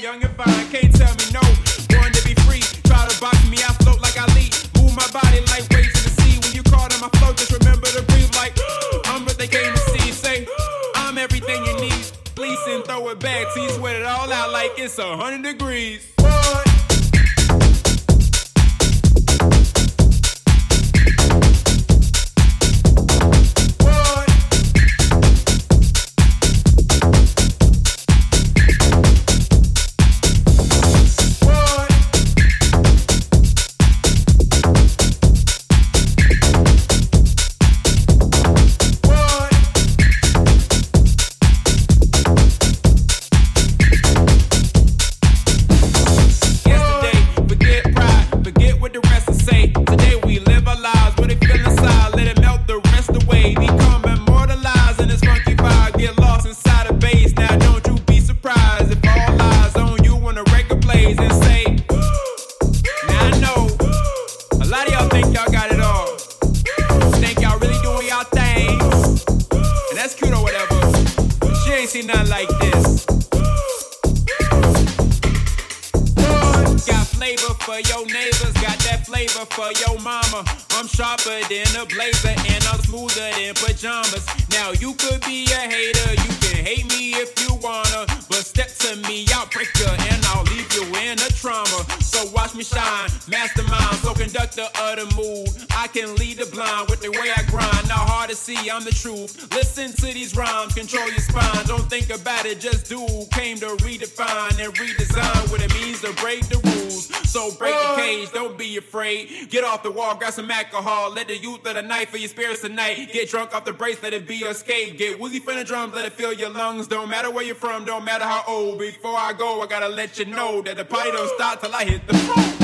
young truth. Listen to these rhymes, control your spine. Don't think about it, just do. Came to redefine and redesign what it means to break the rules. So break the cage, don't be afraid. Get off the wall, grab some alcohol. Let the youth of the night for your spirits tonight. Get drunk off the brace, let it be your escape. Get woozy from the drums, let it fill your lungs. Don't matter where you're from, don't matter how old. Before I go, I gotta let you know that the party don't stop till I hit the floor.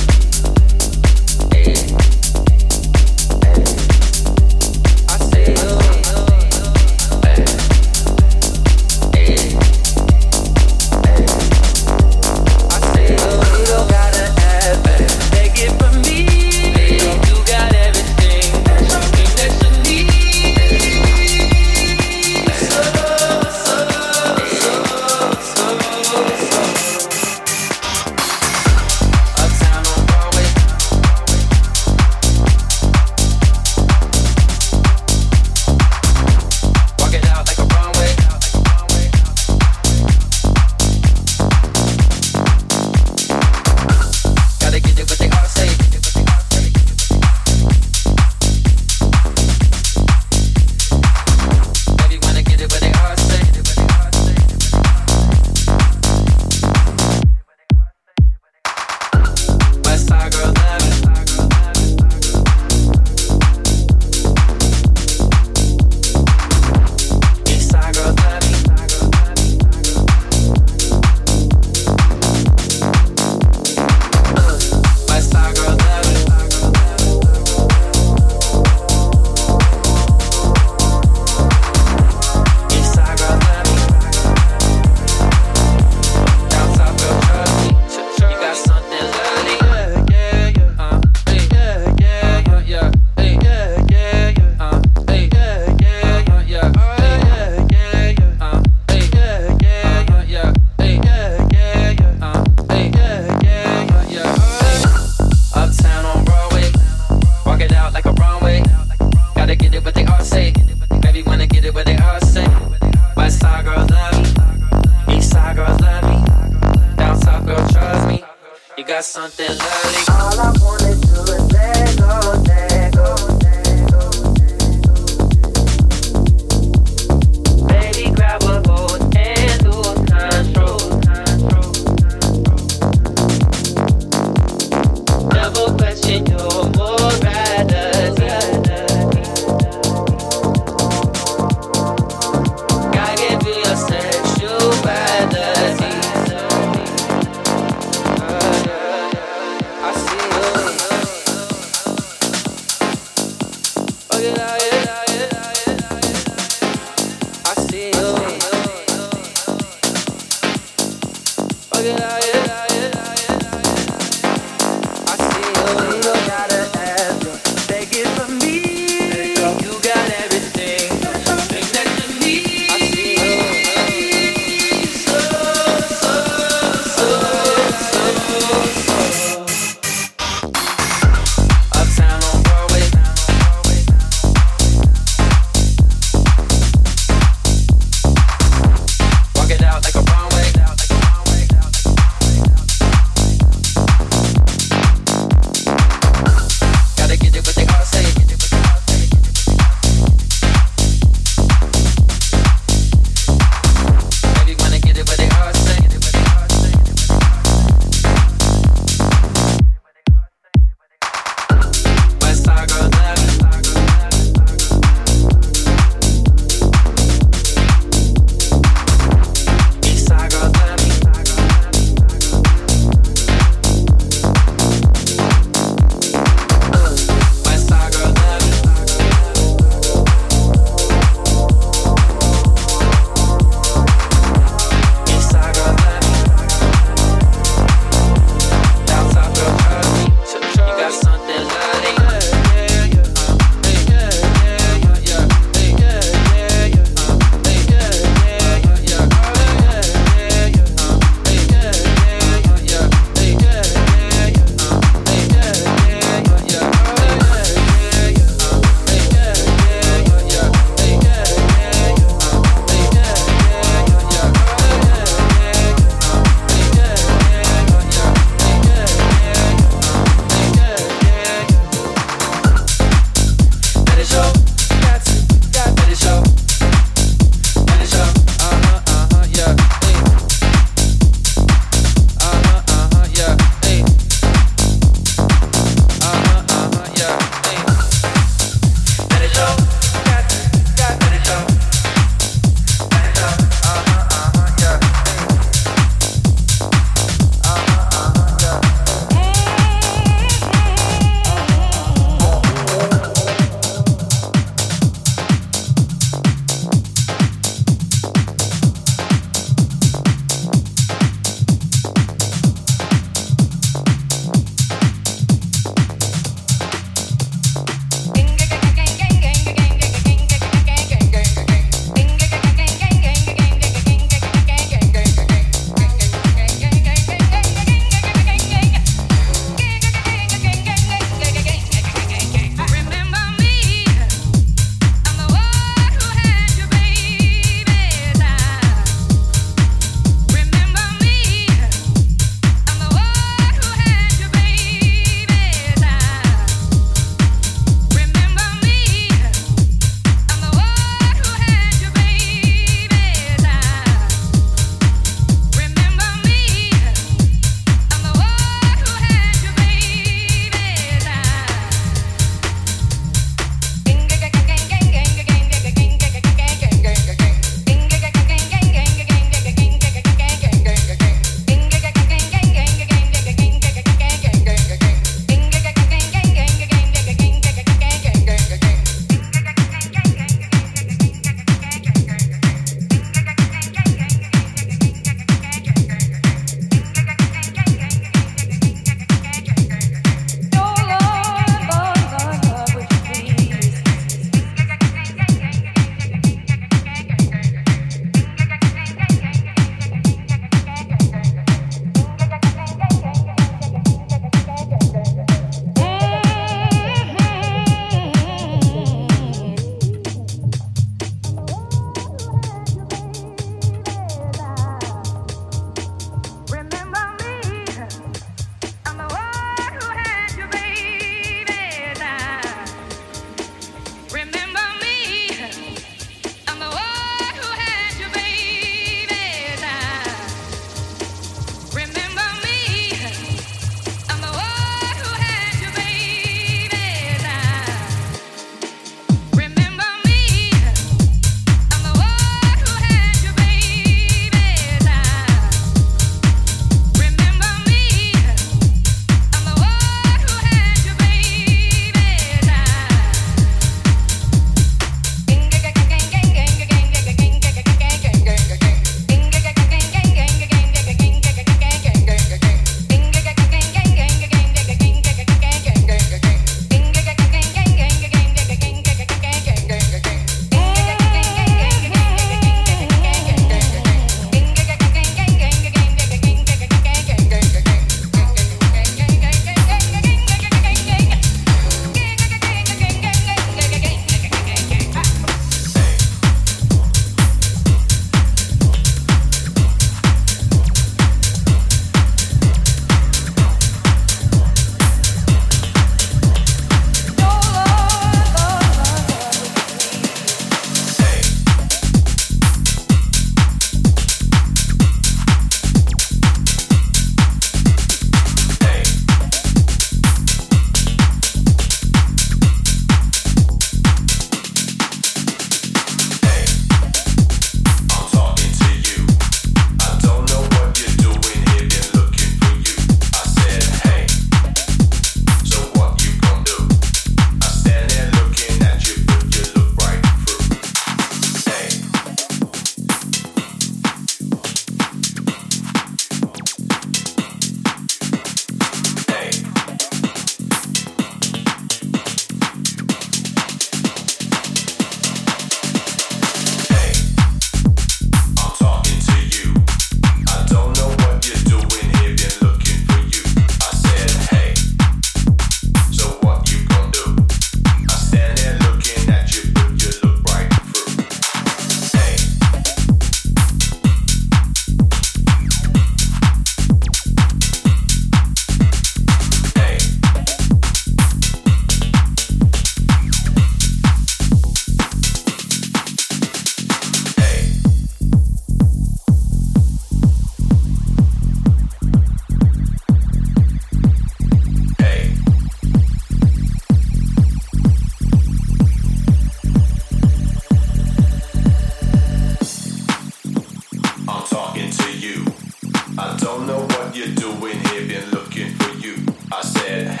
waiting, looking for you. I said,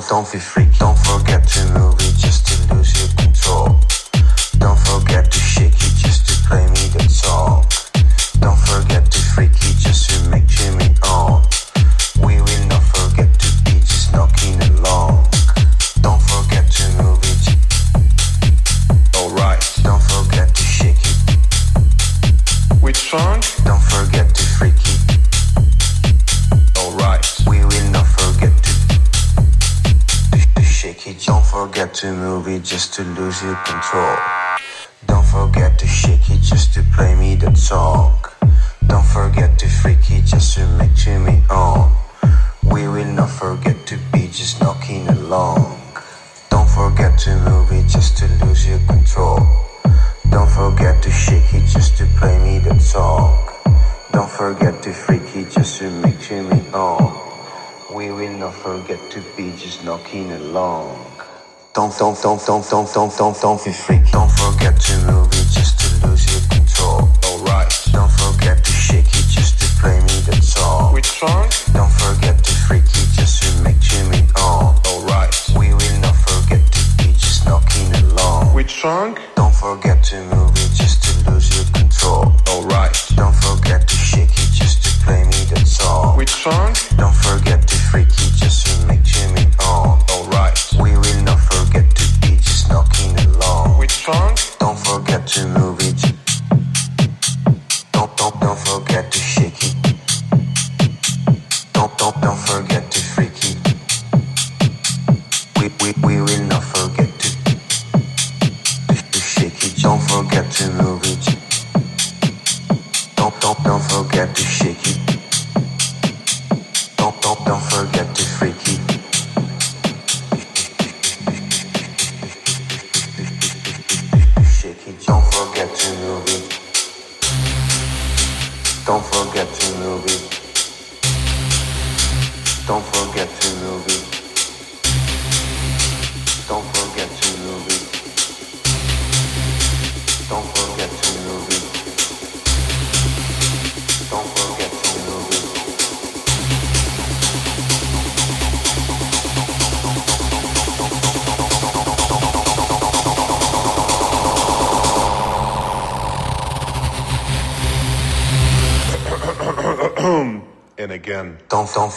longtemps fait freak. tant, tant, tant, tant, tant, tant, tant, fait fric, tant.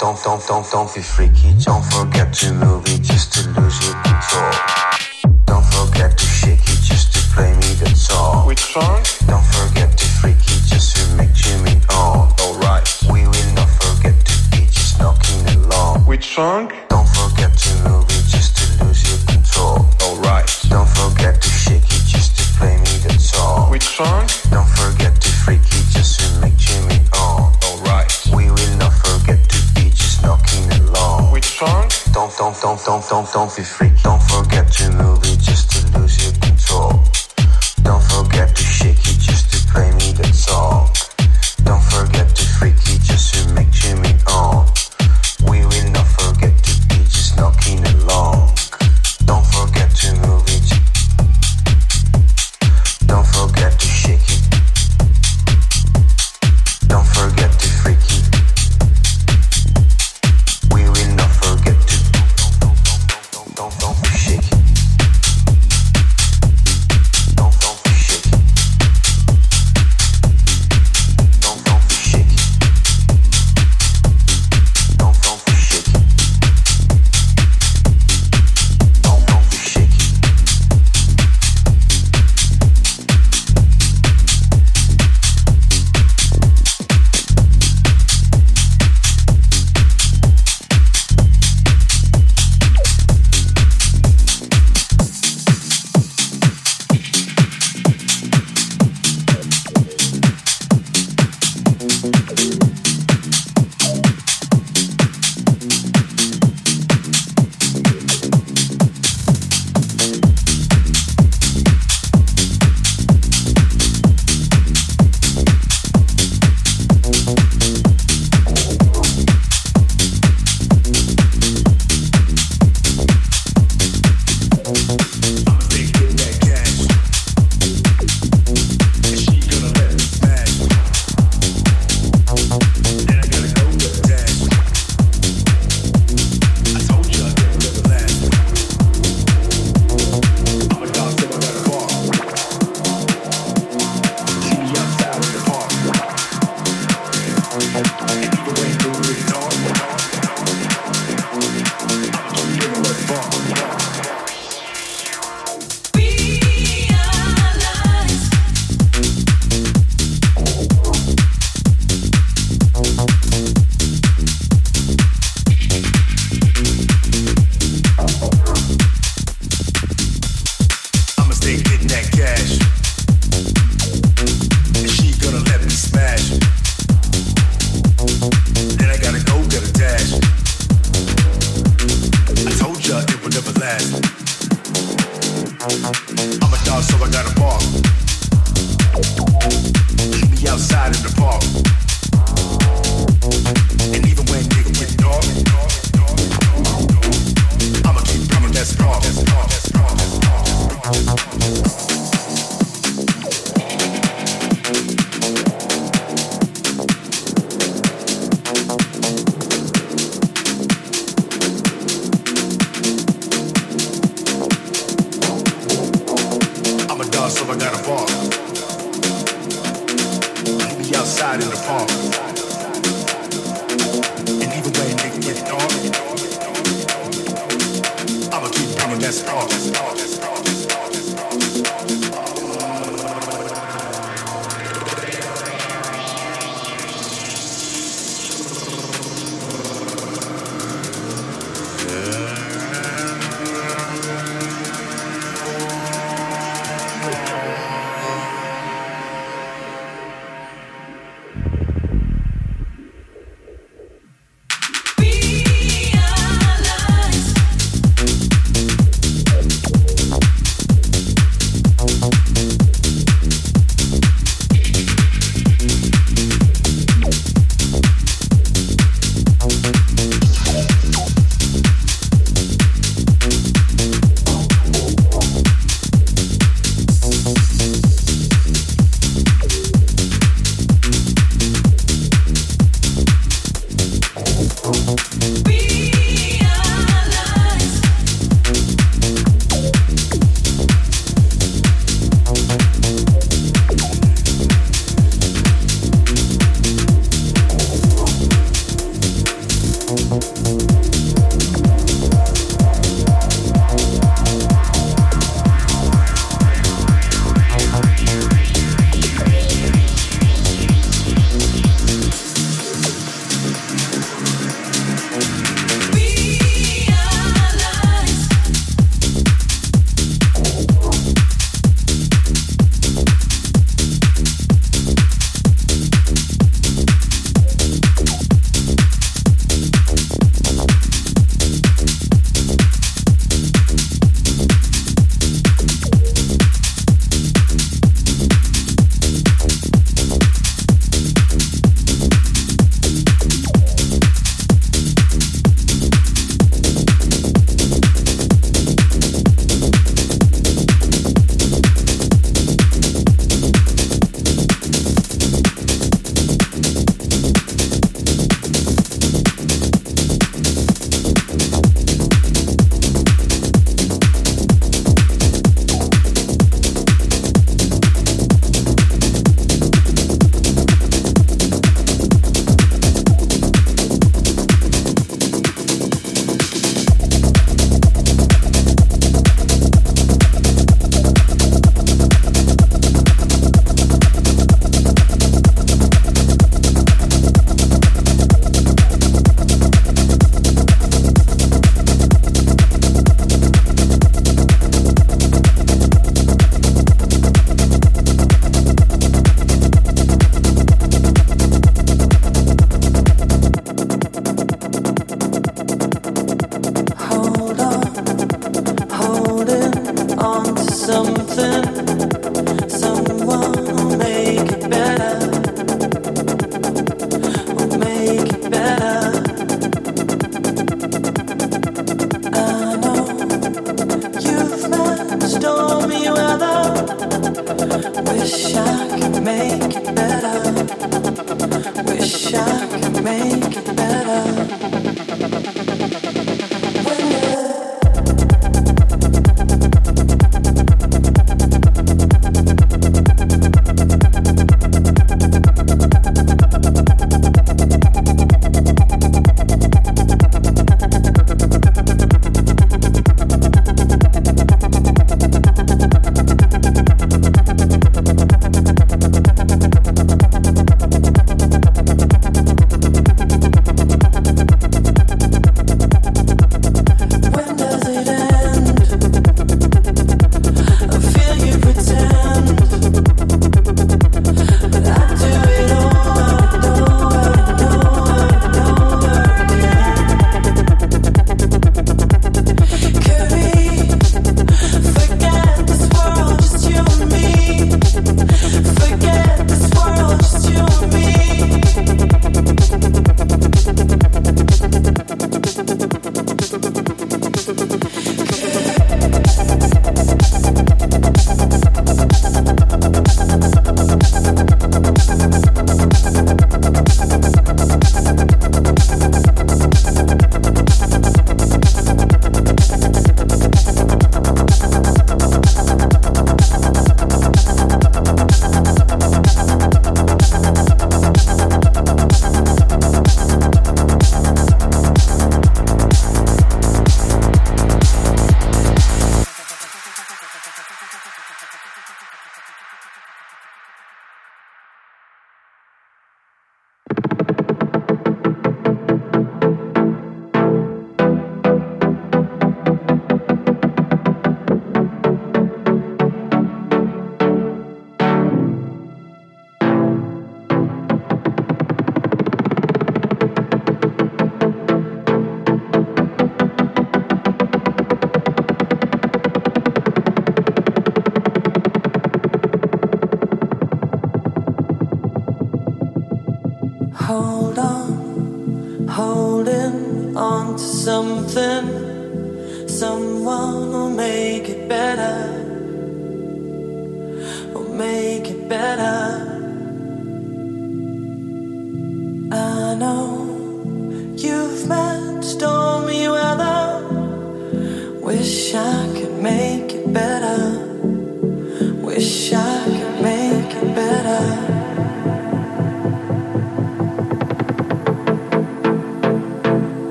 don't, don't, don't, don't, be freaky. Don't forget to move. Don't don't be freak Don't forget you will be just.